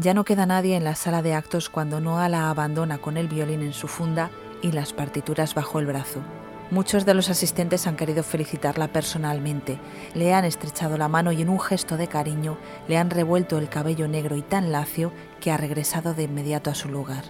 Ya no queda nadie en la sala de actos cuando Noah la abandona con el violín en su funda y las partituras bajo el brazo. Muchos de los asistentes han querido felicitarla personalmente, le han estrechado la mano y en un gesto de cariño le han revuelto el cabello negro y tan lacio que ha regresado de inmediato a su lugar.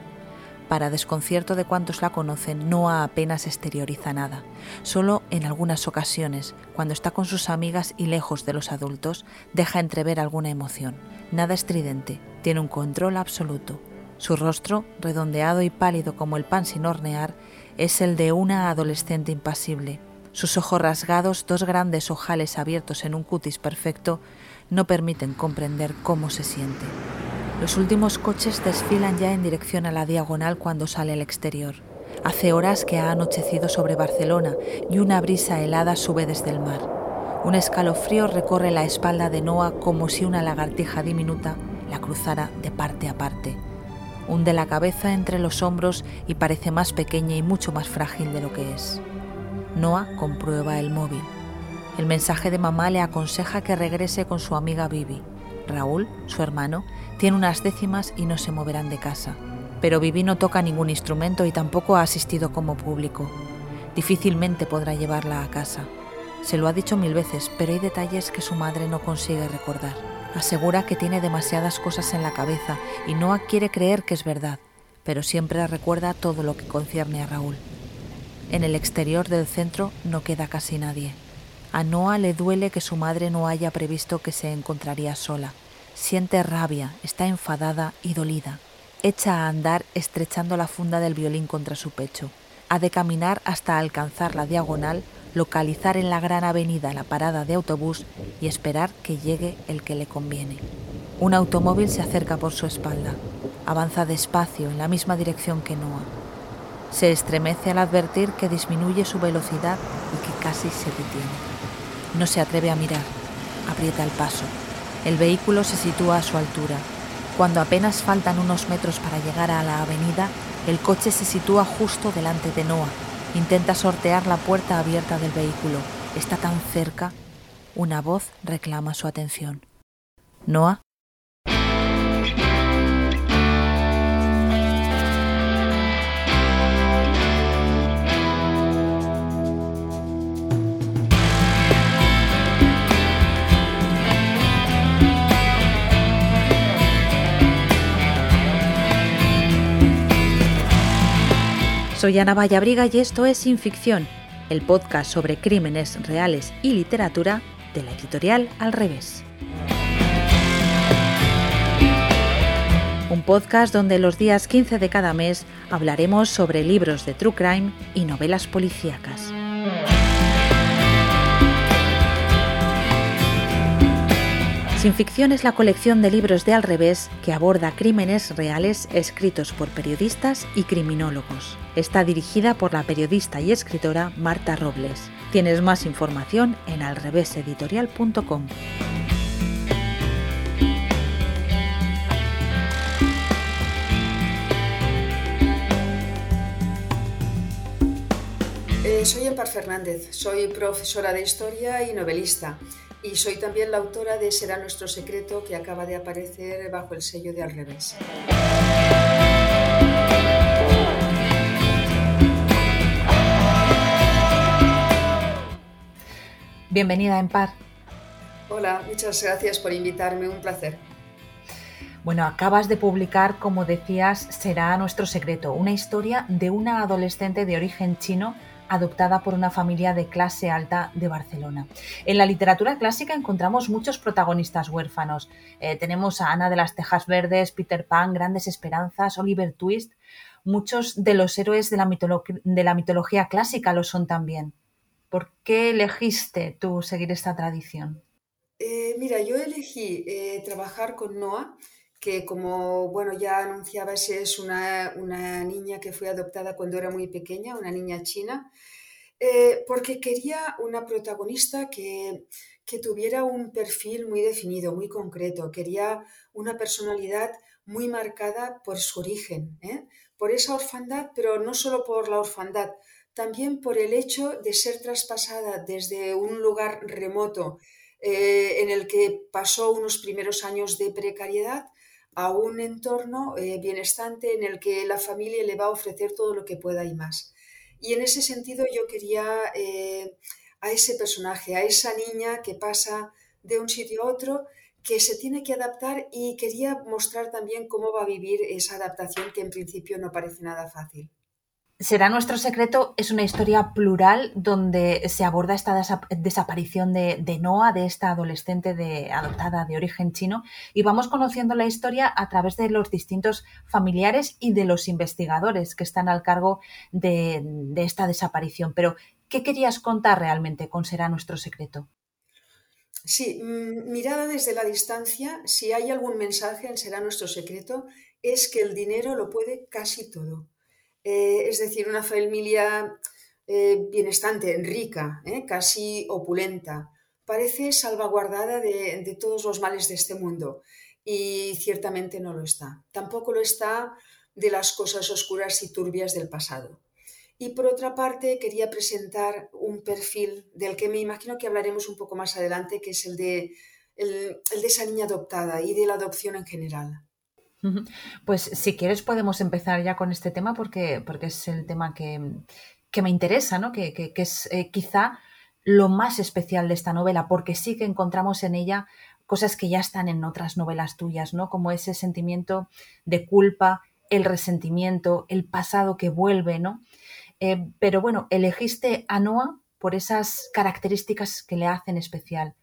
Para desconcierto de cuantos la conocen, Noah apenas exterioriza nada. Solo en algunas ocasiones, cuando está con sus amigas y lejos de los adultos, deja entrever alguna emoción. Nada estridente, tiene un control absoluto. Su rostro, redondeado y pálido como el pan sin hornear, es el de una adolescente impasible. Sus ojos rasgados, dos grandes ojales abiertos en un cutis perfecto, no permiten comprender cómo se siente. Los últimos coches desfilan ya en dirección a la diagonal cuando sale al exterior. Hace horas que ha anochecido sobre Barcelona y una brisa helada sube desde el mar. Un escalofrío recorre la espalda de Noah como si una lagartija diminuta la cruzara de parte a parte hunde la cabeza entre los hombros y parece más pequeña y mucho más frágil de lo que es. Noah comprueba el móvil. El mensaje de mamá le aconseja que regrese con su amiga Vivi. Raúl, su hermano, tiene unas décimas y no se moverán de casa. Pero Vivi no toca ningún instrumento y tampoco ha asistido como público. Difícilmente podrá llevarla a casa. Se lo ha dicho mil veces, pero hay detalles que su madre no consigue recordar. Asegura que tiene demasiadas cosas en la cabeza y no quiere creer que es verdad, pero siempre recuerda todo lo que concierne a Raúl. En el exterior del centro no queda casi nadie. A Noah le duele que su madre no haya previsto que se encontraría sola. Siente rabia, está enfadada y dolida. Echa a andar estrechando la funda del violín contra su pecho. Ha de caminar hasta alcanzar la diagonal localizar en la gran avenida la parada de autobús y esperar que llegue el que le conviene. Un automóvil se acerca por su espalda. Avanza despacio en la misma dirección que Noah. Se estremece al advertir que disminuye su velocidad y que casi se detiene. No se atreve a mirar. Aprieta el paso. El vehículo se sitúa a su altura. Cuando apenas faltan unos metros para llegar a la avenida, el coche se sitúa justo delante de Noah Intenta sortear la puerta abierta del vehículo. Está tan cerca. Una voz reclama su atención. Noah Soy Ana Vallabriga y esto es Sin Ficción, el podcast sobre crímenes reales y literatura de la editorial Al Revés. Un podcast donde los días 15 de cada mes hablaremos sobre libros de true crime y novelas policíacas. Sin ficción es la colección de libros de Al revés que aborda crímenes reales escritos por periodistas y criminólogos. Está dirigida por la periodista y escritora Marta Robles. Tienes más información en alreveseditorial.com. Eh, soy Empar Fernández, soy profesora de historia y novelista. Y soy también la autora de Será nuestro secreto que acaba de aparecer bajo el sello de Al revés. Bienvenida en Par. Hola, muchas gracias por invitarme, un placer. Bueno, acabas de publicar, como decías, Será nuestro secreto, una historia de una adolescente de origen chino adoptada por una familia de clase alta de Barcelona. En la literatura clásica encontramos muchos protagonistas huérfanos. Eh, tenemos a Ana de las Tejas Verdes, Peter Pan, Grandes Esperanzas, Oliver Twist. Muchos de los héroes de la, mitología clásica lo son también. ¿Por qué elegiste tú seguir esta tradición? Eh, mira, yo elegí eh, trabajar con Noah que como bueno ya anunciabas es una, niña que fue adoptada cuando era muy pequeña, una niña china, eh, porque quería una protagonista que, tuviera un perfil muy definido, muy concreto, quería una personalidad muy marcada por su origen, ¿eh? por esa orfandad, pero no solo por la orfandad, también por el hecho de ser traspasada desde un lugar remoto eh, en el que pasó unos primeros años de precariedad a un entorno eh, bienestante en el que la familia le va a ofrecer todo lo que pueda y más. Y en ese sentido yo quería eh, a ese personaje, a esa niña que pasa de un sitio a otro, que se tiene que adaptar y quería mostrar también cómo va a vivir esa adaptación que en principio no parece nada fácil. Será nuestro secreto es una historia plural donde se aborda esta desaparición de, Noah, de esta adolescente de, adoptada de origen chino, y vamos conociendo la historia a través de los distintos familiares y de los investigadores que están al cargo de, de esta desaparición. Pero, ¿qué querías contar realmente con Será nuestro secreto? Sí, mm, mirada desde la distancia, si hay algún mensaje en Será nuestro secreto, es que el dinero lo puede casi todo eh, es decir, una familia eh, bienestante, rica, eh, casi opulenta, parece salvaguardada de, todos los males de este mundo y ciertamente no lo está. Tampoco lo está de las cosas oscuras y turbias del pasado. Y por otra parte, quería presentar un perfil del que me imagino que hablaremos un poco más adelante, que es el de, el de esa niña adoptada y de la adopción en general. Pues si quieres podemos empezar ya con este tema porque, porque es el tema que, me interesa, ¿no? que, es eh, quizá lo más especial de esta novela, porque sí que encontramos en ella cosas que ya están en otras novelas tuyas, ¿no? Como ese sentimiento de culpa, el resentimiento, el pasado que vuelve, ¿no? Eh, pero bueno, elegiste a Noah por esas características que le hacen especial.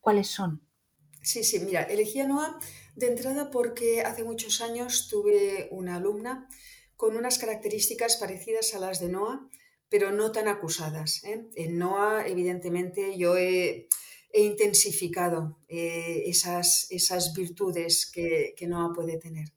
¿Cuáles son? Sí, sí, mira, elegí a Noah de entrada porque hace muchos años tuve una alumna con unas características parecidas a las de Noah, pero no tan acusadas. ¿eh? En Noah, evidentemente, yo he, intensificado eh, esas, esas, virtudes que, que, Noah puede tener.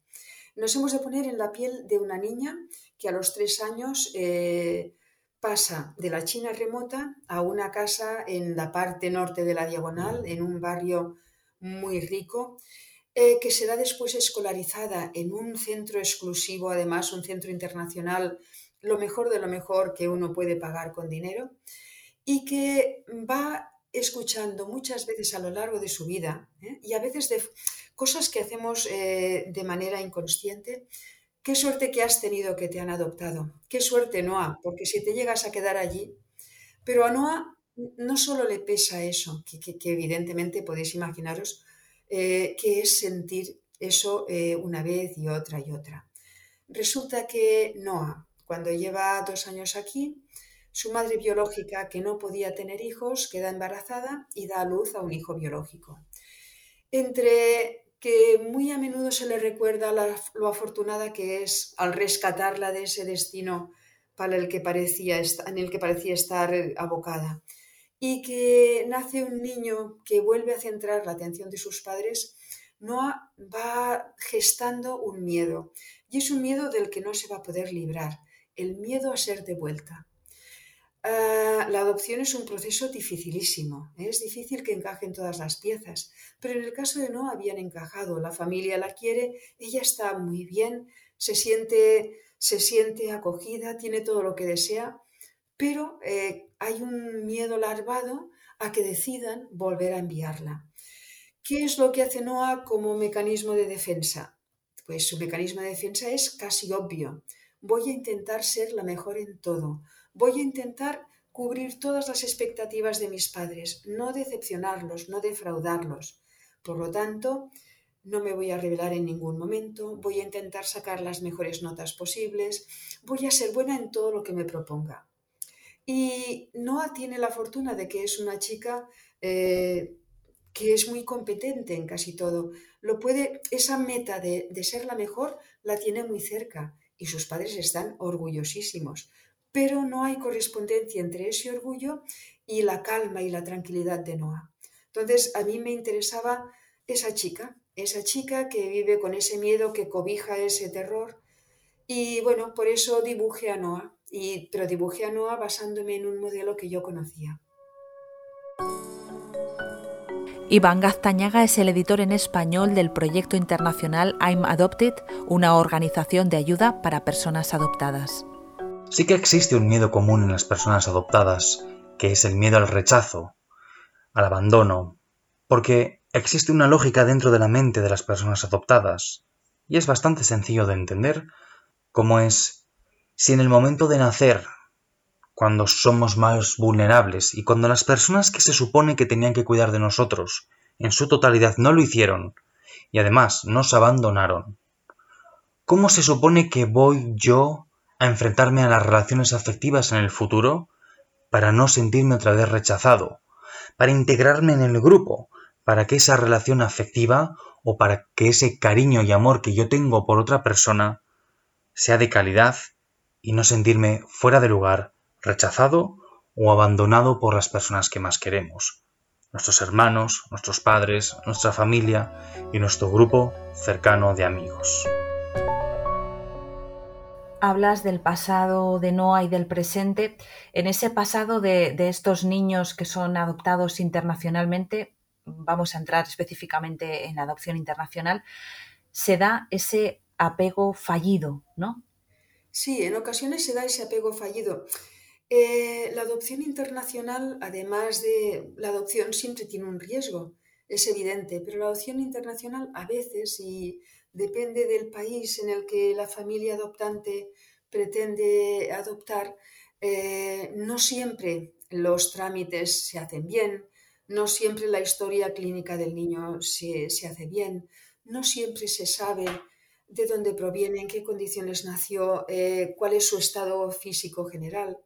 Nos hemos de poner en la piel de una niña que a los tres años eh, pasa de la China remota a una casa en la parte norte de la diagonal, en un barrio muy rico, eh, que será después escolarizada en un centro exclusivo, además un centro internacional, lo mejor de lo mejor que uno puede pagar con dinero, y que va escuchando muchas veces a lo largo de su vida, ¿eh? y a veces de cosas que hacemos eh, de manera inconsciente, qué suerte que has tenido que te han adoptado, qué suerte Noah, porque si te llegas a quedar allí, pero a Noah no solo le pesa eso, que evidentemente podéis imaginaros, eh, que es sentir eso eh, una vez y otra y otra. Resulta que Noah, cuando lleva dos años aquí, su madre biológica, que no podía tener hijos, queda embarazada y da a luz a un hijo biológico. Entre que muy a menudo se le recuerda lo afortunada que es al rescatarla de ese destino para el que parecía, en el que parecía estar abocada y que nace un niño que vuelve a centrar la atención de sus padres, Noah va gestando un miedo. Y es un miedo del que no se va a poder librar, el miedo a ser devuelta. Ah, la adopción es un proceso dificilísimo, es difícil que encajen todas las piezas, pero en el caso de Noah habían encajado, la familia la quiere, ella está muy bien, se siente, se siente acogida, tiene todo lo que desea, pero eh, hay un miedo larvado a que decidan volver a enviarla. ¿Qué es lo que hace Noah como mecanismo de defensa? Pues su mecanismo de defensa es casi obvio. Voy a intentar ser la mejor en todo. Voy a intentar cubrir todas las expectativas de mis padres, no decepcionarlos, no defraudarlos. Por lo tanto, no me voy a revelar en ningún momento, voy a intentar sacar las mejores notas posibles, voy a ser buena en todo lo que me proponga. Y Noah tiene la fortuna de que es una chica eh, que es muy competente en casi todo. Lo puede, esa meta de, de ser la mejor la tiene muy cerca y sus padres están orgullosísimos. Pero no hay correspondencia entre ese orgullo y la calma y la tranquilidad de Noah. Entonces, a mí me interesaba esa chica, esa chica que vive con ese miedo, que cobija ese terror. Y bueno, por eso dibujé a Noah y, pero dibujé a Noah basándome en un modelo que yo conocía. Iván Gaztañaga es el editor en español del proyecto internacional I'm Adopted, una organización de ayuda para personas adoptadas. Sí que existe un miedo común en las personas adoptadas, que es el miedo al rechazo, al abandono, porque existe una lógica dentro de la mente de las personas adoptadas, y es bastante sencillo de entender, como es si en el momento de nacer, cuando somos más vulnerables y cuando las personas que se supone que tenían que cuidar de nosotros en su totalidad no lo hicieron y además nos abandonaron, ¿cómo se supone que voy yo a enfrentarme a las relaciones afectivas en el futuro para no sentirme otra vez rechazado, para integrarme en el grupo, para que esa relación afectiva o para que ese cariño y amor que yo tengo por otra persona sea de calidad y no sentirme fuera de lugar, rechazado o abandonado por las personas que más queremos, nuestros hermanos, nuestros padres, nuestra familia y nuestro grupo cercano de amigos. Hablas del pasado de Noah y del presente. En ese pasado de, de estos niños que son adoptados internacionalmente, vamos a entrar específicamente en adopción internacional, se da ese apego fallido, ¿no? Sí, en ocasiones se da ese apego fallido. Eh, la adopción internacional, además de la adopción, siempre tiene un riesgo, es evidente, pero la adopción internacional a veces, y depende del país en el que la familia adoptante pretende adoptar, eh, no siempre los trámites se hacen bien, no siempre la historia clínica del niño se, hace bien, no siempre se sabe de dónde proviene, en qué condiciones nació, eh, cuál es su estado físico general.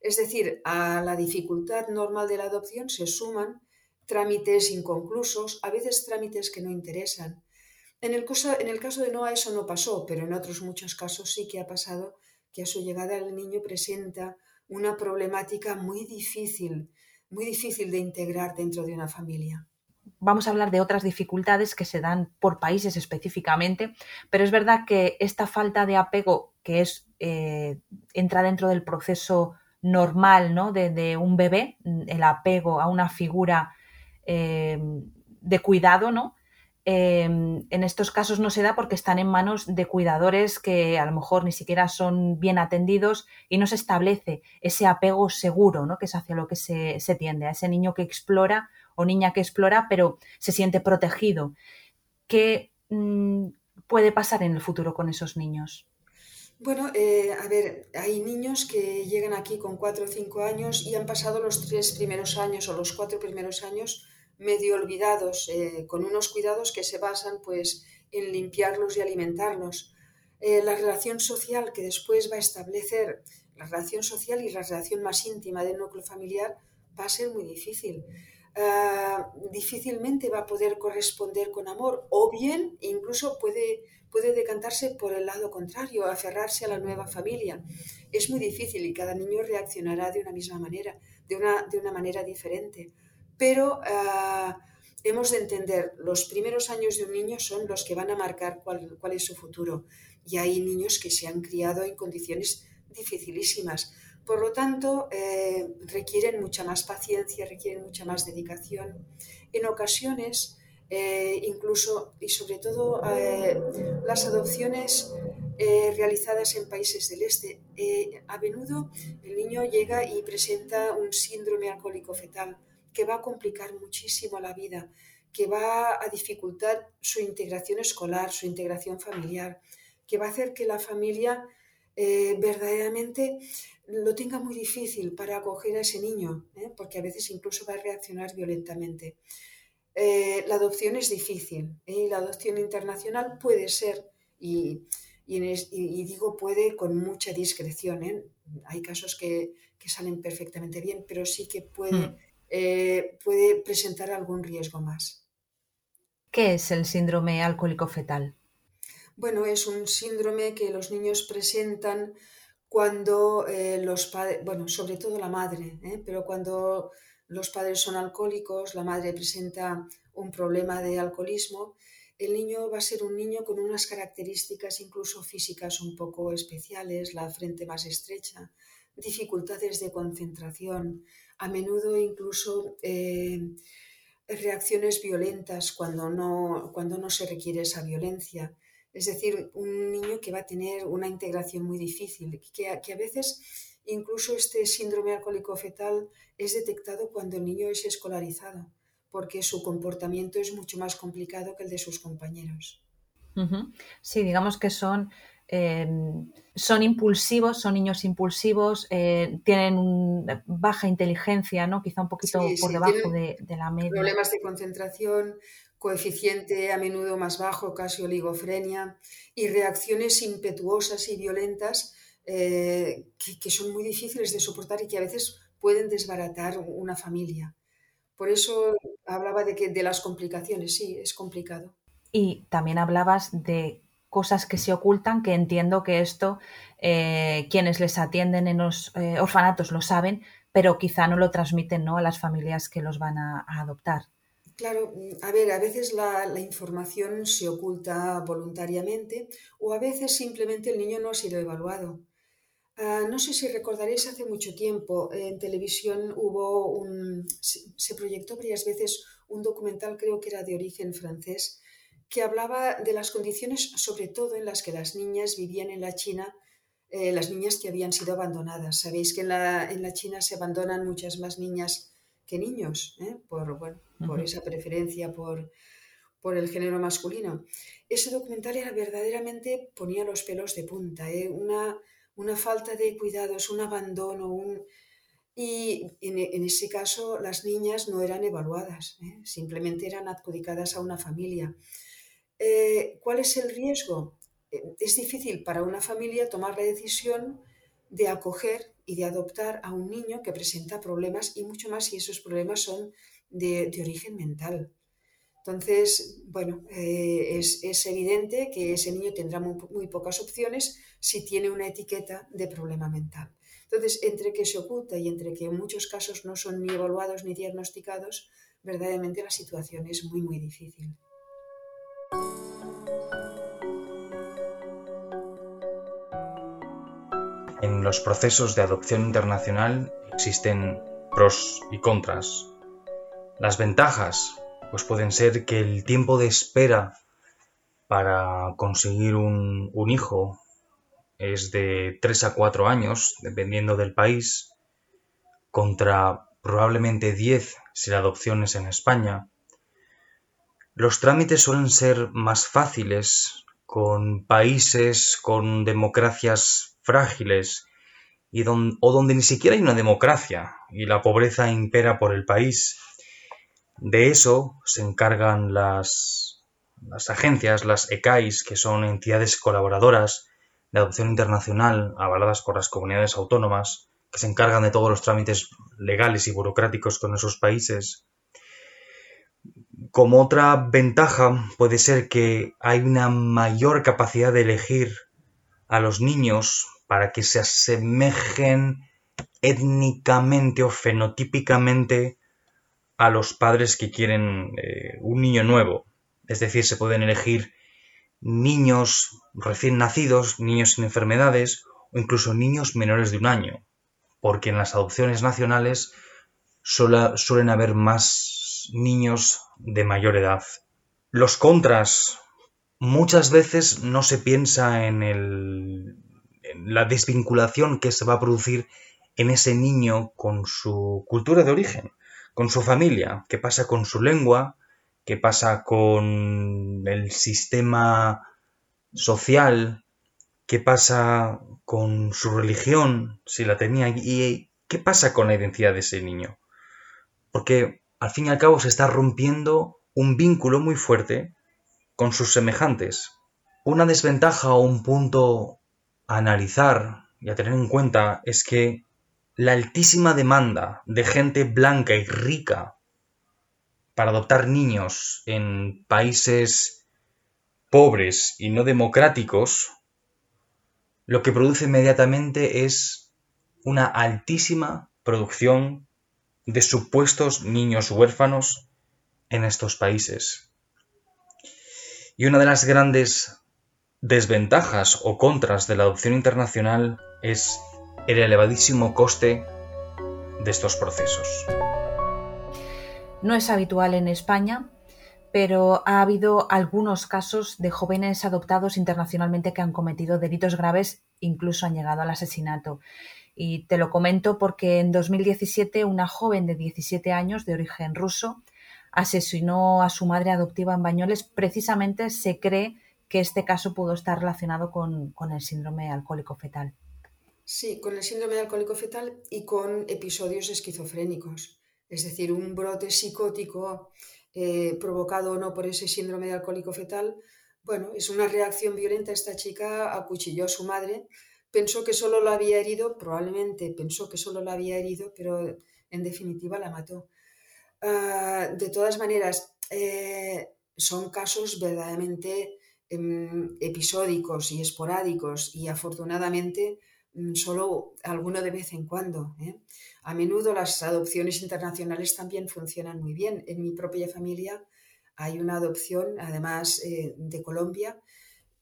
Es decir, a la dificultad normal de la adopción se suman trámites inconclusos, a veces trámites que no interesan. En el, caso, en el caso de Noah eso no pasó, pero en otros muchos casos sí que ha pasado que a su llegada el niño presenta una problemática muy difícil muy difícil de integrar dentro de una familia. Vamos a hablar de otras dificultades que se dan por países específicamente, pero es verdad que esta falta de apego que es eh, entra dentro del proceso normal ¿no? de, un bebé, el apego a una figura eh, de cuidado, ¿no? Em, en estos casos no se da porque están en manos de cuidadores que a lo mejor ni siquiera son bien atendidos y no se establece ese apego seguro, ¿no? que es hacia lo que se, tiende, a ese niño que explora o niña que explora, pero se siente protegido. ¿Qué mm, puede pasar en el futuro con esos niños? Bueno, eh, a ver, hay niños que llegan aquí con cuatro o cinco años y han pasado los tres primeros años o los cuatro primeros años medio olvidados, eh, con unos cuidados que se basan pues, en limpiarlos y alimentarlos. Eh, la relación social que después va a establecer, la relación social y la relación más íntima del núcleo familiar, va a ser muy difícil. Ah, difícilmente va a poder corresponder con amor o bien incluso puede, puede decantarse por el lado contrario, aferrarse a la nueva familia. Es muy difícil y cada niño reaccionará de una misma manera, de una, de una manera diferente pero ah, hemos de entender, los primeros años de un niño son los que van a marcar cuál, es su futuro. Y hay niños que se han criado en condiciones dificilísimas. Por lo tanto, eh, requieren mucha más paciencia, requieren mucha más dedicación. En ocasiones, eh, incluso y sobre todo eh, las adopciones realizadas en países del este, a menudo el niño llega y presenta un síndrome alcohólico fetal que va a complicar muchísimo la vida, que va a dificultar su integración escolar, su integración familiar, que va a hacer que la familia verdaderamente lo tenga muy difícil para acoger a ese niño, ¿eh? porque a veces incluso va a reaccionar violentamente. Eh, la adopción es difícil y la adopción internacional puede ser, y, digo puede con mucha discreción, hay casos que, salen perfectamente bien, pero sí que puede hmm. Eh, puede presentar algún riesgo más. ¿Qué es el síndrome alcohólico fetal? Bueno, es un síndrome que los niños presentan cuando eh, los padres, bueno, sobre todo la madre, ¿eh? pero cuando los padres son alcohólicos, la madre presenta un problema de alcoholismo, el niño va a ser un niño con unas características incluso físicas un poco especiales, la frente más estrecha, dificultades de concentración, a menudo incluso eh, reacciones violentas cuando no, cuando no se requiere esa violencia. Es decir, un niño que va a tener una integración muy difícil, que, que a veces incluso este síndrome alcohólico fetal es detectado cuando el niño es escolarizado, porque su comportamiento es mucho más complicado que el de sus compañeros. Sí, digamos que son, em, son impulsivos, son niños impulsivos, eh, tienen baja inteligencia, ¿no? Quizá un poquito por debajo de, la media. Problemas de concentración, coeficiente a menudo más bajo, casi oligofrenia, y reacciones impetuosas y violentas eh, que, son muy difíciles de soportar y que a veces pueden desbaratar una familia. Por eso hablaba de que de las complicaciones, sí, es complicado. Y también hablabas de cosas que se ocultan, que entiendo que esto eh, quienes les atienden en los eh, orfanatos lo saben, pero quizá no lo transmiten ¿no? a las familias que los van a, adoptar. Claro, a ver, a veces la, la, información se oculta voluntariamente o a veces simplemente el niño no ha sido evaluado. Ah, no sé si recordaréis hace mucho tiempo, en televisión hubo un, se proyectó varias veces un documental, creo que era de origen francés, que hablaba de las condiciones, sobre todo en las que las niñas vivían en la China, eh, las niñas que habían sido abandonadas. Sabéis que en la, en la, China se abandonan muchas más niñas que niños, ¿eh? por, bueno, por esa preferencia por, por el género masculino. Ese documental era verdaderamente, ponía los pelos de punta, ¿eh? una una falta de cuidados, un abandono, un... y en, ese caso las niñas no eran evaluadas, ¿eh? simplemente eran adjudicadas a una familia. Eh, ¿Cuál es el riesgo? Eh, es difícil para una familia tomar la decisión de acoger y de adoptar a un niño que presenta problemas y mucho más si esos problemas son de, origen mental. Entonces, bueno, es, evidente que ese niño tendrá muy, pocas opciones si tiene una etiqueta de problema mental. Entonces, entre que se oculta y entre que en muchos casos no son ni evaluados ni diagnosticados, verdaderamente la situación es muy, muy difícil. En los procesos de adopción internacional existen pros y contras. Las ventajas pues pueden ser que el tiempo de espera para conseguir un, hijo es de 3 a 4 años, dependiendo del país, contra probablemente 10 si la adopción es en España. Los trámites suelen ser más fáciles con países con democracias frágiles y o donde ni siquiera hay una democracia y la pobreza impera por el país. De eso se encargan las, agencias, las ECAIS, que son entidades colaboradoras de adopción internacional avaladas por las comunidades autónomas que se encargan de todos los trámites legales y burocráticos con esos países. Como otra ventaja puede ser que hay una mayor capacidad de elegir a los niños para que se asemejen étnicamente o fenotípicamente a los padres que quieren eh, un niño nuevo. Es decir, se pueden elegir niños recién nacidos, niños sin enfermedades o incluso niños menores de un año, porque en las adopciones nacionales suelen haber más niños de mayor edad. Los contras, muchas veces no se piensa en, en la desvinculación que se va a producir en ese niño con su cultura de origen, con su familia, qué pasa con su lengua, qué pasa con el sistema social, qué pasa con su religión, si la tenía, y qué pasa con la identidad de ese niño. Porque al fin y al cabo se está rompiendo un vínculo muy fuerte con sus semejantes. Una desventaja o un punto a analizar y a tener en cuenta es que la altísima demanda de gente blanca y rica para adoptar niños en países pobres y no democráticos, lo que produce inmediatamente es una altísima producción de supuestos niños huérfanos en estos países. Y una de las grandes desventajas o contras de la adopción internacional es el elevadísimo coste de estos procesos. No es habitual en España, pero ha habido algunos casos de jóvenes adoptados internacionalmente que han cometido delitos graves, incluso han llegado al asesinato. Y te lo comento porque en 2017 una joven de 17 años de origen ruso asesinó a su madre adoptiva en Bañoles. Precisamente se cree que este caso pudo estar relacionado con, con el síndrome alcohólico fetal. Sí, con el síndrome alcohólico fetal y con episodios esquizofrénicos, es decir, un brote psicótico eh, provocado o no por ese síndrome de alcohólico fetal. Bueno, es una reacción violenta. Esta chica acuchilló a su madre, pensó que solo la había herido, probablemente pensó que solo la había herido, pero en definitiva la mató. Ah, de todas maneras, eh, son casos verdaderamente em, episódicos y esporádicos y afortunadamente solo alguno de vez en cuando. ¿eh? A menudo las adopciones internacionales también funcionan muy bien. En mi propia familia hay una adopción, además eh, de Colombia,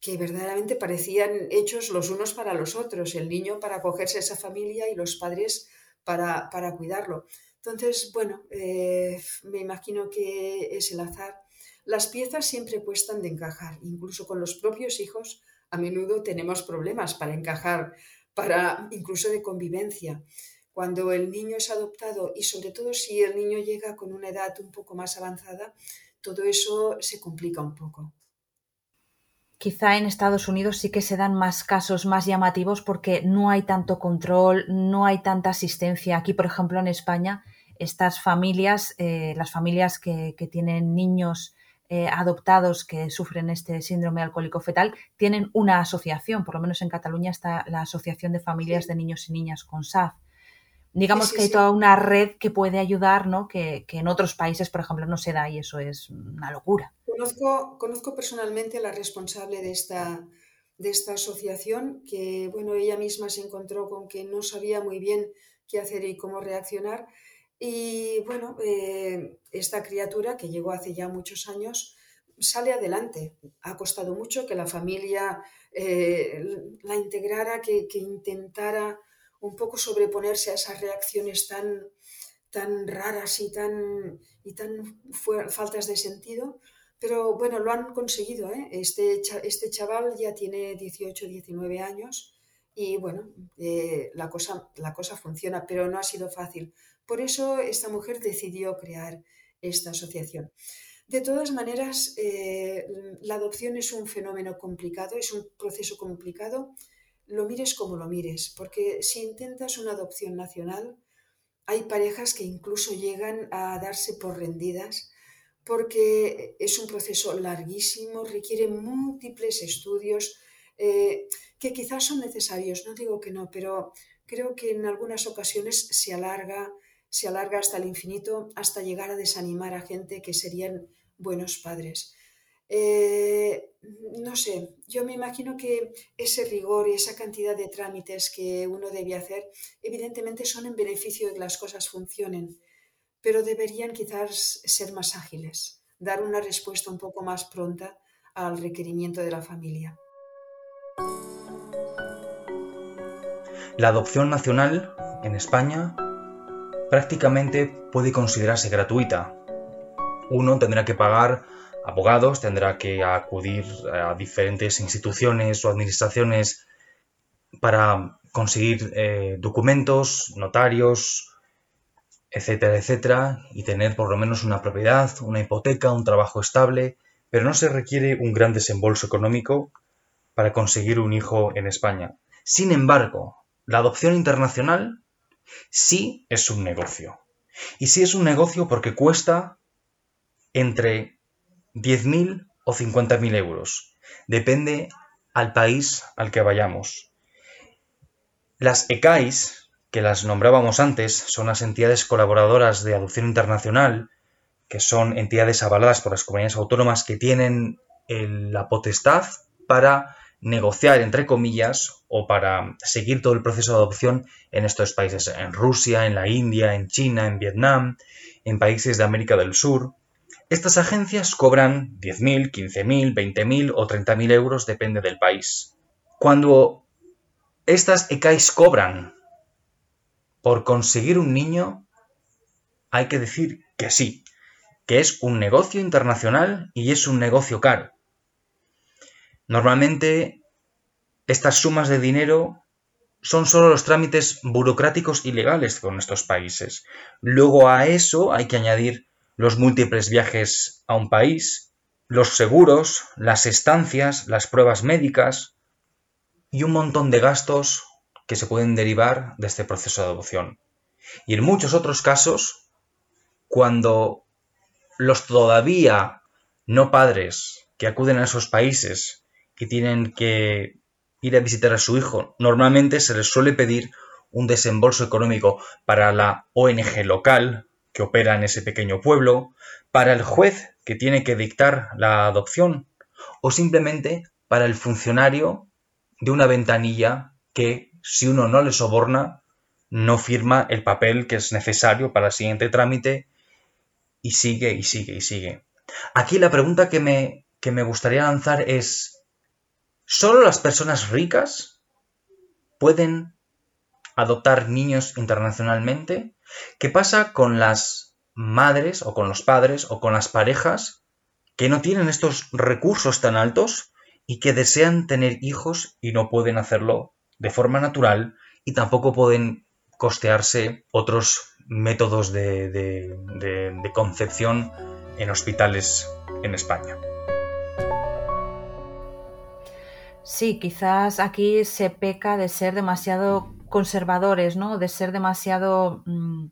que verdaderamente parecían hechos los unos para los otros, el niño para acogerse a esa familia y los padres para, para cuidarlo. Entonces, bueno, eh, me imagino que es el azar. Las piezas siempre cuestan de encajar, incluso con los propios hijos a menudo tenemos problemas para encajar, para incluso de convivencia. Cuando el niño es adoptado y sobre todo si el niño llega con una edad un poco más avanzada, todo eso se complica un poco. Quizá en Estados Unidos sí que se dan más casos más llamativos porque no hay tanto control, no hay tanta asistencia. Aquí, por ejemplo, en España estas familias, eh, las familias que, tienen niños eh, adoptados que sufren este síndrome alcohólico fetal, tienen una asociación, por lo menos en Cataluña está la Asociación de Familias de Niños y Niñas con SAF. Digamos que hay toda una red que puede ayudar, ¿no? Que, en otros países, por ejemplo, no se da y eso es una locura. Conozco, conozco personalmente a la responsable de esta, de esta asociación, que bueno, ella misma se encontró con que no sabía muy bien qué hacer y cómo reaccionar y bueno, eh, esta criatura que llegó hace ya muchos años sale adelante. Ha costado mucho que la familia eh, la integrara, que, intentara un poco sobreponerse a esas reacciones tan, tan raras y tan, y tan faltas de sentido. Pero bueno, lo han conseguido. ¿eh? Este, este chaval ya tiene 18, 19 años y bueno, la, cosa, la cosa funciona, pero no ha sido fácil por eso esta mujer decidió crear esta asociación. De todas maneras, eh, la adopción es un fenómeno complicado, es un proceso complicado, lo mires como lo mires, porque si intentas una adopción nacional, hay parejas que incluso llegan a darse por rendidas porque es un proceso larguísimo, requiere múltiples estudios eh, que quizás son necesarios, no digo que no, pero creo que en algunas ocasiones se alarga se alarga hasta el infinito, hasta llegar a desanimar a gente que serían buenos padres. Eh, no sé, yo me imagino que ese rigor y esa cantidad de trámites que uno debe hacer, evidentemente son en beneficio de que las cosas funcionen, pero deberían quizás ser más ágiles, dar una respuesta un poco más pronta al requerimiento de la familia. La adopción nacional en España prácticamente puede considerarse gratuita. Uno tendrá que pagar abogados, tendrá que acudir a diferentes instituciones o administraciones para conseguir eh, documentos, notarios, etcétera, etcétera, y tener por lo menos una propiedad, una hipoteca, un trabajo estable, pero no se requiere un gran desembolso económico para conseguir un hijo en España. Sin embargo, la adopción internacional sí es un negocio. Y sí es un negocio porque cuesta entre 10.000 o 50.000 euros. Depende al país al que vayamos. Las ECAIS, que las nombrábamos antes, son las entidades colaboradoras de adopción internacional, que son entidades avaladas por las comunidades autónomas que tienen la potestad para negociar, entre comillas, o para seguir todo el proceso de adopción en estos países, en Rusia, en la India, en China, en Vietnam, en países de América del Sur. Estas agencias cobran 10.000, 15.000, 20.000 o 30.000 euros, depende del país. Cuando estas ECAIs cobran por conseguir un niño, hay que decir que sí, que es un negocio internacional y es un negocio caro. Normalmente estas sumas de dinero son solo los trámites burocráticos y legales con estos países. Luego a eso hay que añadir los múltiples viajes a un país, los seguros, las estancias, las pruebas médicas y un montón de gastos que se pueden derivar de este proceso de adopción. Y en muchos otros casos, cuando los todavía no padres que acuden a esos países y tienen que ir a visitar a su hijo, normalmente se les suele pedir un desembolso económico para la ONG local que opera en ese pequeño pueblo, para el juez que tiene que dictar la adopción o simplemente para el funcionario de una ventanilla que si uno no le soborna no firma el papel que es necesario para el siguiente trámite y sigue y sigue y sigue. Aquí la pregunta que me, que me gustaría lanzar es, ¿solo las personas ricas pueden adoptar niños internacionalmente? ¿Qué pasa con las madres o con los padres o con las parejas que no tienen estos recursos tan altos y que desean tener hijos y no pueden hacerlo de forma natural y tampoco pueden costearse otros métodos de, de concepción en hospitales en España. Sí, quizás aquí se peca de ser demasiado conservadores, ¿no? De ser demasiado mm,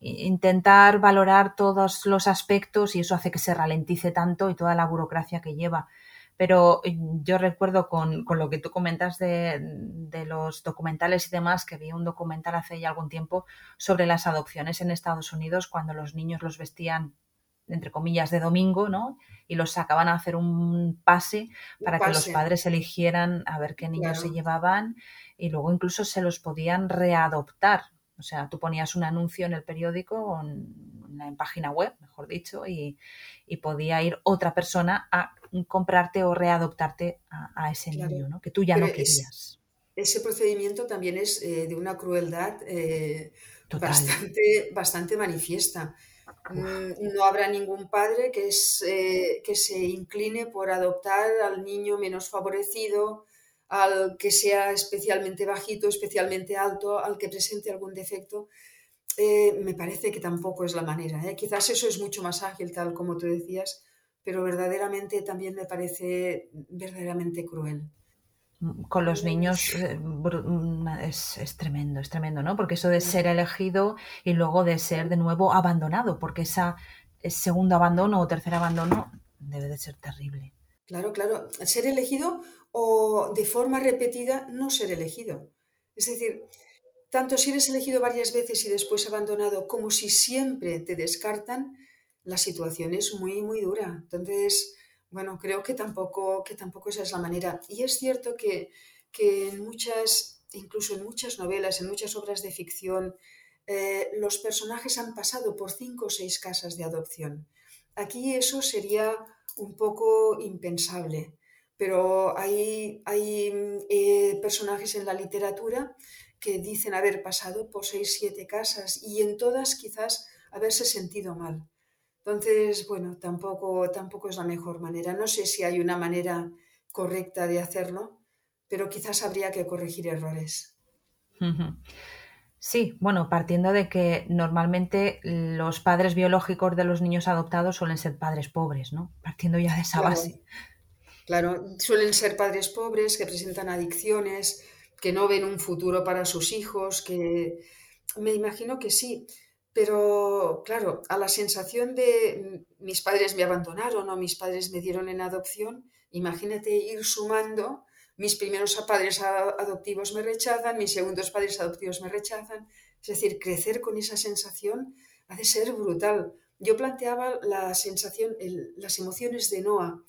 intentar valorar todos los aspectos y eso hace que se ralentice tanto y toda la burocracia que lleva. Pero eh, yo recuerdo con, lo que tú comentas de, los documentales y demás, que vi un documental hace ya algún tiempo sobre las adopciones en Estados Unidos cuando los niños los vestían entre comillas, de domingo, ¿no? Y los sacaban a hacer un pase para que los padres eligieran a ver qué niños se llevaban y luego incluso se los podían readoptar. O sea, tú ponías un anuncio en el periódico, en, en página web, mejor dicho, y, podía ir otra persona a comprarte o readoptarte a, ese niño, ¿no? Que tú ya no querías. ese procedimiento también es eh, de una crueldad eh, bastante, bastante manifiesta. Mm, no habrá ningún padre que, es, eh, que se incline por adoptar al niño menos favorecido, al que sea especialmente bajito, especialmente alto, al que presente algún defecto, eh, me parece que tampoco es la manera. ¿eh? Quizás eso es mucho más ágil, tal como tú decías, pero verdaderamente también me parece verdaderamente cruel. Con los niños eh, es, es, tremendo, es tremendo, ¿no? Porque eso de ser elegido y luego de ser de nuevo abandonado, porque esa, ese segundo abandono o tercer abandono debe de ser terrible. Claro, claro. Ser elegido o de forma repetida no ser elegido. Es decir, tanto si eres elegido varias veces y después abandonado como si siempre te descartan, la situación es muy, muy dura. Entonces, bueno, creo que tampoco, que tampoco esa es la manera. Y es cierto que, que en muchas, incluso en muchas novelas, en muchas obras de ficción, eh, los personajes han pasado por cinco o seis casas de adopción. Aquí eso sería un poco impensable pero hay, hay eh, personajes en la literatura que dicen haber pasado por seis, siete casas y en todas quizás haberse sentido mal. Entonces, bueno, tampoco, tampoco es la mejor manera. No sé si hay una manera correcta de hacerlo, pero quizás habría que corregir errores. Sí, bueno, partiendo de que normalmente los padres biológicos de los niños adoptados suelen ser padres pobres, ¿no? Partiendo ya de esa base. Claro, suelen ser padres pobres que presentan adicciones, que no ven un futuro para sus hijos, que me imagino que sí, pero claro, a la sensación de mis padres me abandonaron o mis padres me dieron en adopción, imagínate ir sumando, mis primeros padres adoptivos me rechazan, mis segundos padres adoptivos me rechazan, es decir, crecer con esa sensación ha de ser brutal. Yo planteaba la sensación, las emociones de Noah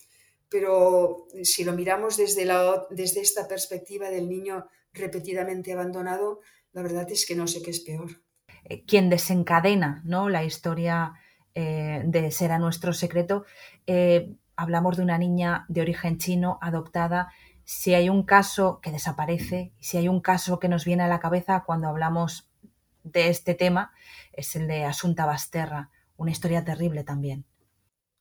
pero si lo miramos desde, la, desde esta perspectiva del niño repetidamente abandonado, la verdad es que no sé qué es peor. Eh, quien desencadena ¿no? la historia eh, de Será nuestro secreto, eh, hablamos de una niña de origen chino adoptada. Si hay un caso que desaparece, si hay un caso que nos viene a la cabeza cuando hablamos de este tema, es el de Asunta Basterra, una historia terrible también.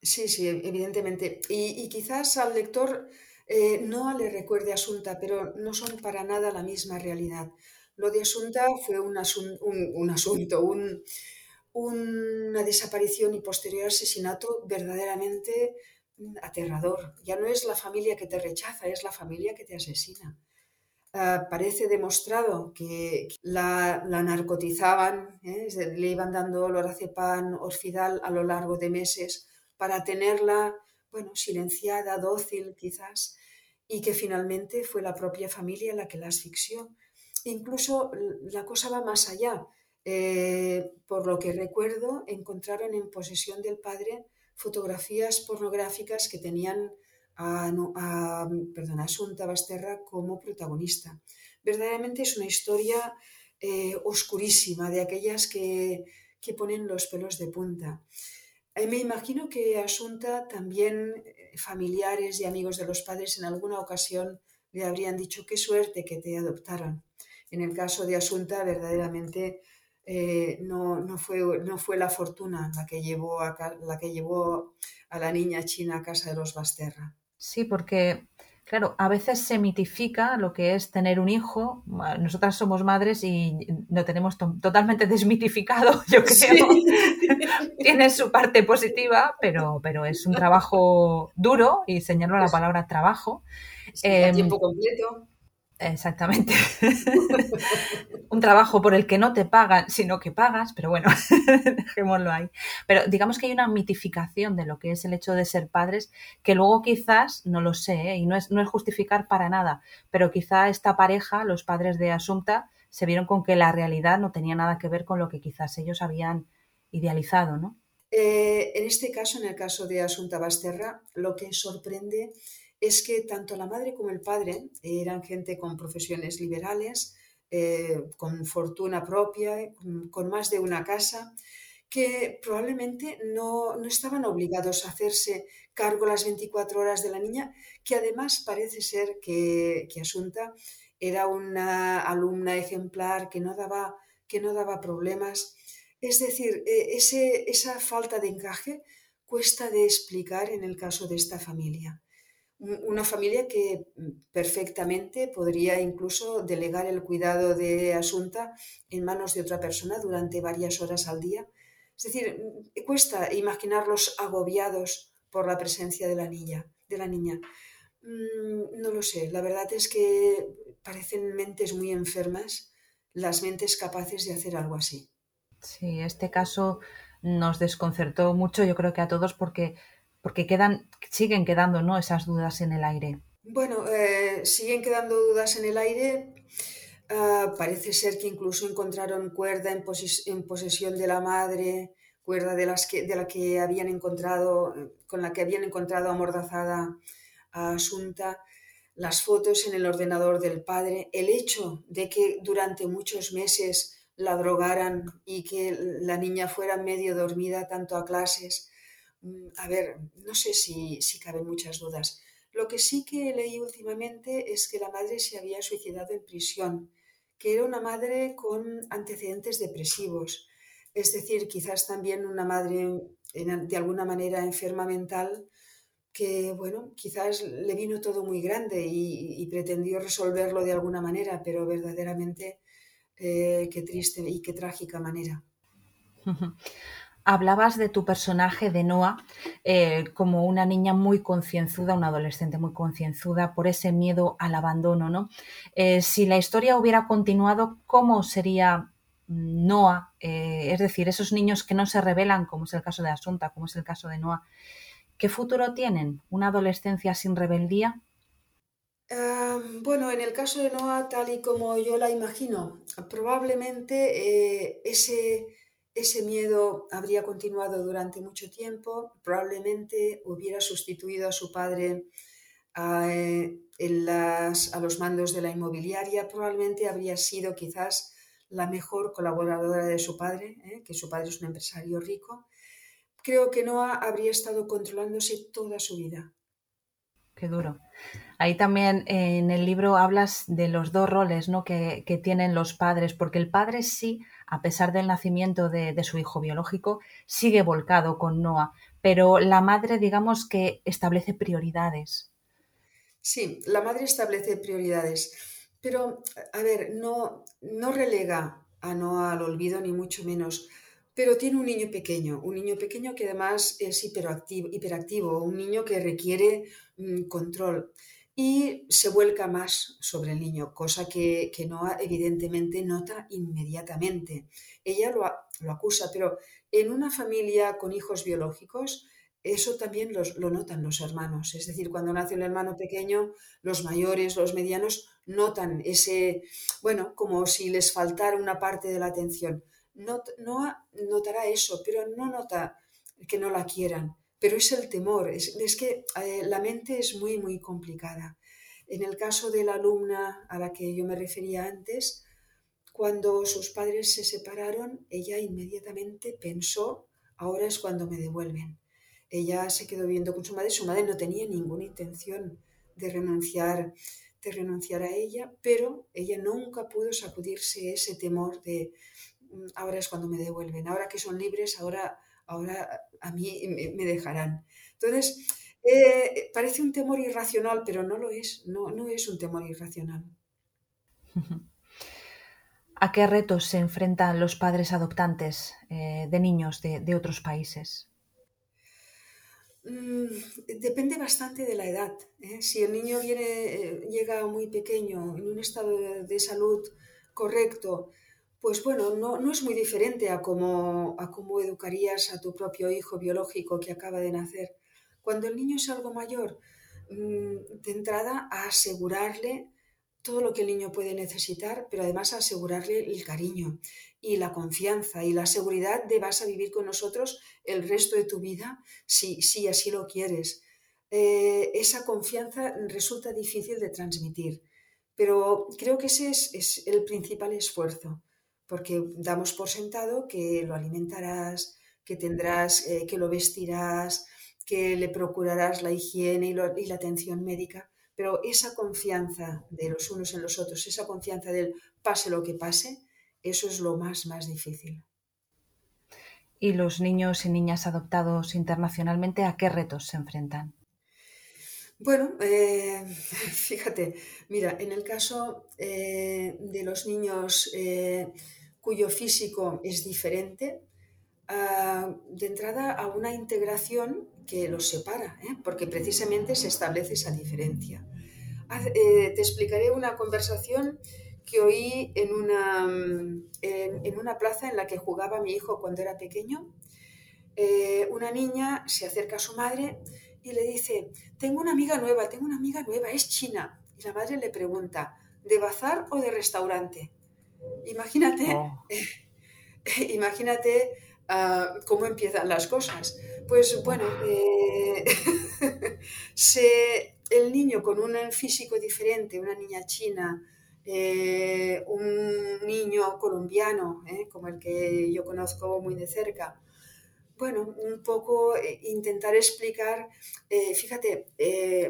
Sí, sí, evidentemente. Y, quizás al lector eh, no le recuerde Asunta, pero no son para nada la misma realidad. Lo de Asunta fue un, asunto, una desaparición y posterior asesinato verdaderamente aterrador. Ya no es la familia que te rechaza, es la familia que te asesina. Ah, parece demostrado que la, narcotizaban, ¿eh? le iban dando lorazepam, orfidal a lo largo de meses para tenerla, bueno, silenciada, dócil quizás, y que finalmente fue la propia familia la que la asfixió. Incluso la cosa va más allá. Eh, por lo que recuerdo, encontraron en posesión del padre fotografías pornográficas que tenían a, a, Asunta Basterra como protagonista. Verdaderamente es una historia eh, oscurísima, de aquellas que, ponen los pelos de punta. Eh, me imagino que Asunta también, familiares y amigos de los padres en alguna ocasión le habrían dicho qué suerte que te adoptaron. En el caso de Asunta, verdaderamente no, no, fue, no, fue, la fortuna la que, llevó a, la que llevó a la niña china a casa de los Basterra. Sí, porque, claro, a veces se mitifica lo que es tener un hijo. Nosotras somos madres y lo tenemos totalmente desmitificado, yo creo. Tiene su parte positiva, pero, pero es un trabajo duro y señalo la palabra trabajo. a tiempo em, completo. Exactamente. un trabajo por el que no te pagan, sino que pagas, pero bueno, dejémoslo ahí. Pero digamos que hay una mitificación de lo que es el hecho de ser padres, que luego quizás, no lo sé, ¿eh? y no es, no es justificar para nada, pero quizá esta pareja, los padres de Asunta, se vieron con que la realidad no tenía nada que ver con lo que quizás ellos habían idealizado, ¿no? Eh, en este caso, en el caso de Asunta Basterra, lo que sorprende es que tanto la madre como el padre eran gente con profesiones liberales, eh, con fortuna propia, con, más de una casa, que probablemente no, estaban obligados a hacerse cargo las 24 horas de la niña, que además parece ser que, Asunta era una alumna ejemplar que no daba, que no daba problemas. Es decir, e, ese, esa falta de encaje cuesta de explicar en el caso de esta familia una familia que mm, perfectamente podría incluso delegar el cuidado de Asunta en manos de otra persona durante varias horas al día. Es decir, mm, cuesta imaginarlos agobiados por la presencia de la niña. Mm, no lo sé, la verdad es que parecen mentes muy enfermas las mentes capaces de hacer algo así. Sí, este caso nos desconcertó mucho, yo creo que a todos, porque porque quedan, siguen quedando ¿no? esas dudas en el aire. Bueno, eh, siguen quedando dudas en el aire. Ah, parece ser que incluso encontraron cuerda en, posesión de la madre, cuerda de, las que, de la que habían encontrado, con la que habían encontrado amordazada a Asunta, las fotos en el ordenador del padre, el hecho de que durante muchos meses la drogaran y que la niña fuera medio dormida tanto a clases, a ver, no sé si, si caben muchas dudas. Lo que sí que leí últimamente es que la madre se había suicidado en prisión, que era una madre con antecedentes depresivos, es decir, quizás también una madre de alguna manera enferma mental que, bueno, quizás le vino todo muy grande y, pretendió resolverlo de alguna manera, pero verdaderamente eh, qué triste y qué trágica manera. hablabas de tu personaje de Noah eh, como una niña muy concienzuda, una adolescente muy concienzuda por ese miedo al abandono, ¿no? Eh, si la historia hubiera continuado, ¿cómo sería Noah? Eh, es decir, esos niños que no se rebelan, como es el caso de Asunta, como es el caso de Noah, ¿qué futuro tienen? ¿Una adolescencia sin rebeldía? bueno, en el caso de Noah, tal y como yo la imagino, probablemente ese ese miedo habría continuado durante mucho tiempo, probablemente hubiera sustituido a su padre a, eh, a los mandos de la inmobiliaria, probablemente habría sido quizás la mejor colaboradora de su padre, ¿eh? que su padre es un empresario rico. Creo que Noah habría estado controlándose toda su vida. Qué duro. Ahí también en el libro hablas de los dos roles ¿no? que tienen los padres, porque el padre sí a pesar del nacimiento de, su hijo biológico, sigue volcado con Noah, pero la madre, digamos que establece prioridades. Sí, la madre establece prioridades, pero, a ver, no, no relega a Noah al olvido, ni mucho menos, pero tiene un niño pequeño, un niño pequeño que además es hiperactivo, un niño que requiere mm, control y se vuelca más sobre el niño, cosa que, que Noah evidentemente nota inmediatamente. Ella lo, lo, acusa, pero en una familia con hijos biológicos, eso también lo notan los hermanos. Es decir, cuando nace un hermano pequeño, los mayores, los medianos, notan ese, bueno, como si les faltara una parte de la atención. No, no notará eso, pero no nota que no la quieran pero es el temor, es, que eh, la mente es muy, muy complicada. En el caso de la alumna a la que yo me refería antes, cuando sus padres se separaron, ella inmediatamente pensó, ahora es cuando me devuelven. Ella se quedó viendo con su madre, su madre no tenía ninguna intención de renunciar, de renunciar a ella, pero ella nunca pudo sacudirse ese temor de mm, ahora es cuando me devuelven, ahora que son libres, ahora ahora a mí me, dejarán. Entonces, eh, parece un temor irracional, pero no lo es, no, no es un temor irracional. ¿A qué retos se enfrentan los padres adoptantes eh, de niños de, otros países? Mm, depende bastante de la edad. ¿eh? Si el niño viene, llega muy pequeño, en un estado de salud correcto, pues bueno, no, es muy diferente a cómo, a cómo educarías a tu propio hijo biológico que acaba de nacer. Cuando el niño es algo mayor, mm, de entrada a asegurarle todo lo que el niño puede necesitar, pero además a asegurarle el cariño y la confianza y la seguridad de vas a vivir con nosotros el resto de tu vida si, si así lo quieres. Eh, esa confianza resulta difícil de transmitir, pero creo que ese es el principal esfuerzo porque damos por sentado que lo alimentarás, que tendrás, eh, que lo vestirás, que le procurarás la higiene y, la atención médica, pero esa confianza de los unos en los otros, esa confianza del pase lo que pase, eso es lo más, más difícil. ¿Y los niños y niñas adoptados internacionalmente a qué retos se enfrentan? Bueno, eh, fíjate, mira, en el caso eh, de los niños cuyo físico es diferente, ah, de entrada a una integración que los separa, ¿eh? porque precisamente se establece esa diferencia. Eh, te explicaré una conversación que oí en una, en, una plaza en la que jugaba mi hijo cuando era pequeño. Eh, una niña se acerca a su madre y le dice, tengo una amiga nueva, tengo una amiga nueva, es china. Y la madre le pregunta, ¿de bazar o de restaurante? Imagínate, oh. imagínate ah, cómo empiezan las cosas. Pues bueno, eh, el niño con un físico diferente, una niña china, eh, un niño colombiano, eh, como el que yo conozco muy de cerca, bueno, un poco intentar explicar, fíjate,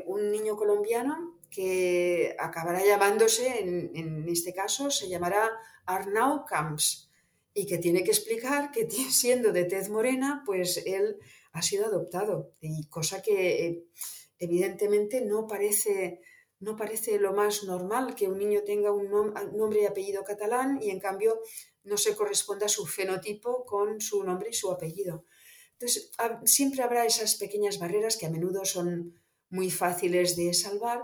un niño colombiano que acabará llamándose, en, este caso, se llamará Arnau Camps y que tiene que explicar que siendo de tez morena, pues él ha sido adoptado, y cosa que eh, evidentemente no parece, no parece lo más normal que un niño tenga un nombre y apellido catalán y en cambio no se corresponda su fenotipo con su nombre y su apellido. Entonces, siempre habrá esas pequeñas barreras que a menudo son muy fáciles de salvar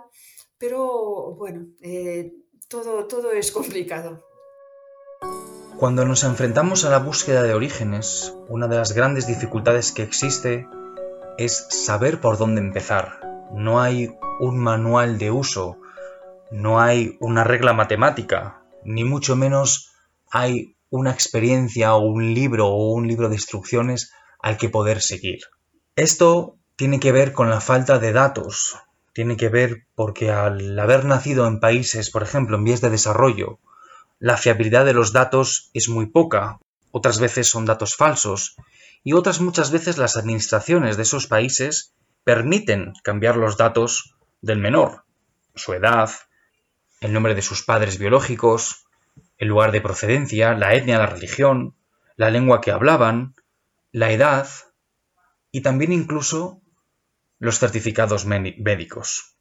pero bueno, eh, todo, todo es complicado. Cuando nos enfrentamos a la búsqueda de orígenes, una de las grandes dificultades que existe es saber por dónde empezar. No hay un manual de uso, no hay una regla matemática, ni mucho menos hay una experiencia o un libro o un libro de instrucciones al que poder seguir. Esto tiene que ver con la falta de datos, tiene que ver porque al haber nacido en países, por ejemplo, en vías de desarrollo, la fiabilidad de los datos es muy poca, otras veces son datos falsos, y otras muchas veces las administraciones de esos países permiten cambiar los datos del menor, su edad, el nombre de sus padres biológicos, el lugar de procedencia, la etnia, la religión, la lengua que hablaban, la edad y también incluso los certificados médicos.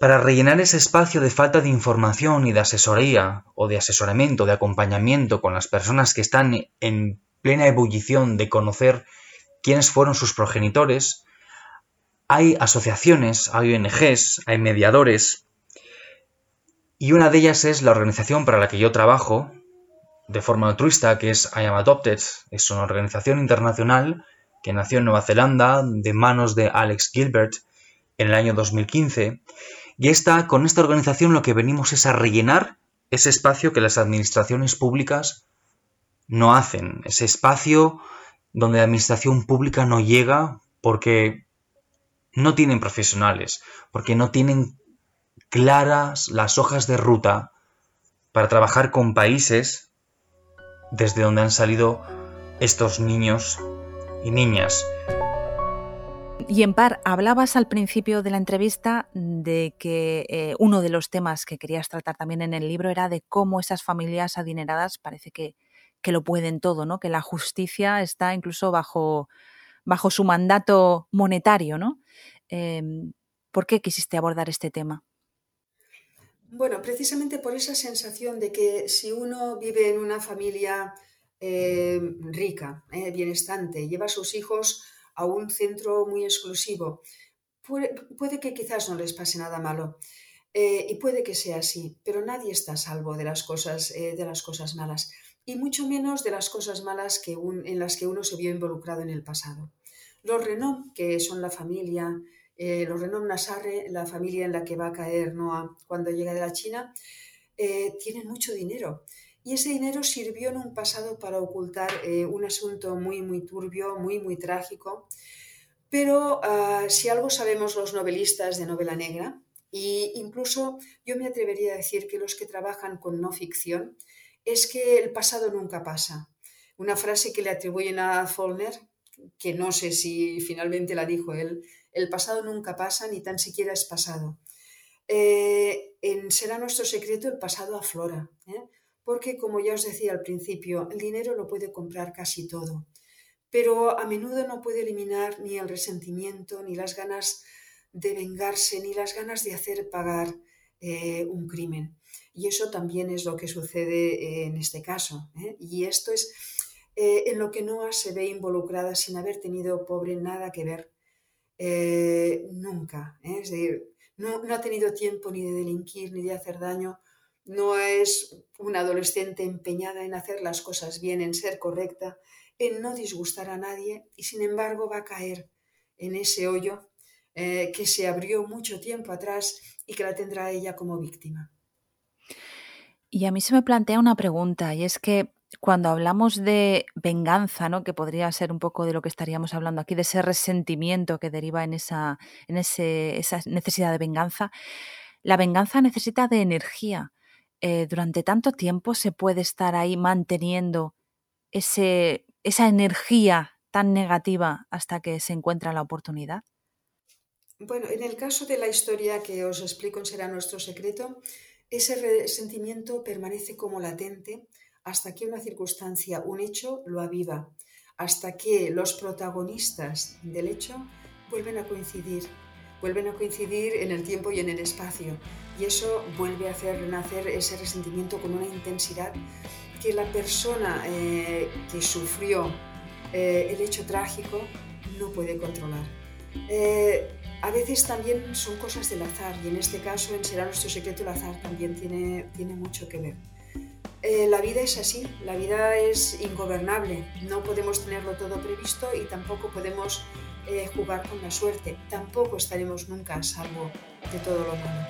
Para rellenar ese espacio de falta de información y de asesoría o de asesoramiento, de acompañamiento con las personas que están en plena ebullición de conocer quiénes fueron sus progenitores, hay asociaciones, hay ONGs, hay mediadores, y una de ellas es la organización para la que yo trabajo de forma altruista, que es I Am Adopted. Es una organización internacional que nació en Nueva Zelanda de manos de Alex Gilbert en el año 2015. Y esta, con esta organización lo que venimos es a rellenar ese espacio que las administraciones públicas no hacen, ese espacio donde la administración pública no llega porque no tienen profesionales, porque no tienen claras las hojas de ruta para trabajar con países desde donde han salido estos niños y niñas. Y en par, hablabas al principio de la entrevista de que eh, uno de los temas que querías tratar también en el libro era de cómo esas familias adineradas parece que, que lo pueden todo, ¿no? Que la justicia está incluso bajo, bajo su mandato monetario, ¿no? Em, ¿Por qué quisiste abordar este tema? Bueno, precisamente por esa sensación de que si uno vive en una familia eh, rica, eh, bienestante, lleva a sus hijos a un centro muy exclusivo, puede, que quizás no les pase nada malo. Eh, y puede que sea así, pero nadie está a salvo de las cosas, malas, y mucho menos de las cosas malas que en las que uno se vio involucrado en el pasado. Los Renault, que son la familia los Renom Nasarre, la familia en la que va a caer Noah cuando llega de la China, tienen mucho dinero. Y ese dinero sirvió en un pasado para ocultar eh, un asunto muy, muy turbio, muy, muy trágico. Pero ah, si algo sabemos los novelistas de novela negra, e incluso yo me atrevería a decir que los que trabajan con no ficción, es que el pasado nunca pasa. Una frase que le atribuyen a Follner, que no sé si finalmente la dijo él, el pasado nunca pasa, ni tan siquiera es pasado. Eh, en Será nuestro secreto el pasado aflora, ¿eh? Porque como ya os decía al principio, el dinero lo puede comprar casi todo, pero a menudo no puede eliminar ni el resentimiento, ni las ganas de vengarse, ni las ganas de hacer pagar eh, un crimen. Y eso también es lo que sucede en este caso. Y esto es en lo que Noah se ve involucrada sin haber tenido, pobre, nada que ver eh, nunca. ¿eh? Es decir, no, ha tenido tiempo ni de delinquir ni de hacer daño. No es una adolescente empeñada en hacer las cosas bien, en ser correcta, en no disgustar a nadie y sin embargo va a caer en ese hoyo eh, que se abrió mucho tiempo atrás y que la tendrá ella como víctima. Y a mí se me plantea una pregunta y es que cuando hablamos de venganza, ¿no? que podría ser un poco de lo que estaríamos hablando aquí, de ese resentimiento que deriva en esa, en ese, esa necesidad de venganza, la venganza necesita de energía. Eh, durante tanto tiempo se puede estar ahí manteniendo ese, esa energía tan negativa hasta que se encuentra la oportunidad? Bueno, en el caso de la historia que os explico Será nuestro secreto, ese resentimiento permanece como latente hasta que una circunstancia, un hecho, lo aviva, hasta que los protagonistas del hecho vuelven a coincidir, vuelven a coincidir en el tiempo y en el espacio. Y eso vuelve a hacer renacer ese resentimiento con una intensidad que la persona eh, que sufrió eh, el hecho trágico no puede controlar. Eh, a veces también son cosas del azar y en este caso en Será nuestro secreto el azar también tiene, tiene mucho que ver. Eh, la vida es así, la vida es ingobernable, no podemos tenerlo todo previsto y tampoco podemos eh, jugar con la suerte, tampoco estaremos nunca a salvo de todo lo malo.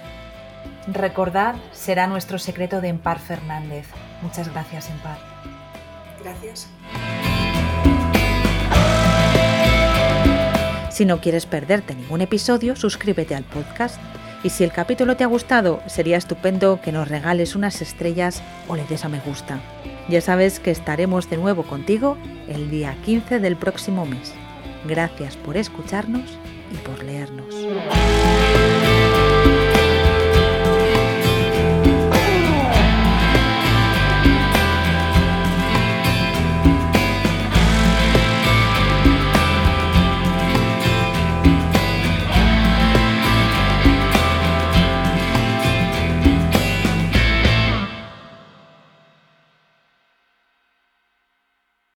Recordad, será nuestro secreto de Empar Fernández. Muchas gracias, Empar. Gracias. Si no quieres perderte ningún episodio, suscríbete al podcast y si el capítulo te ha gustado, sería estupendo que nos regales unas estrellas o le des a me gusta. Ya sabes que estaremos de nuevo contigo el día 15 del próximo mes. Gracias por escucharnos y por leernos.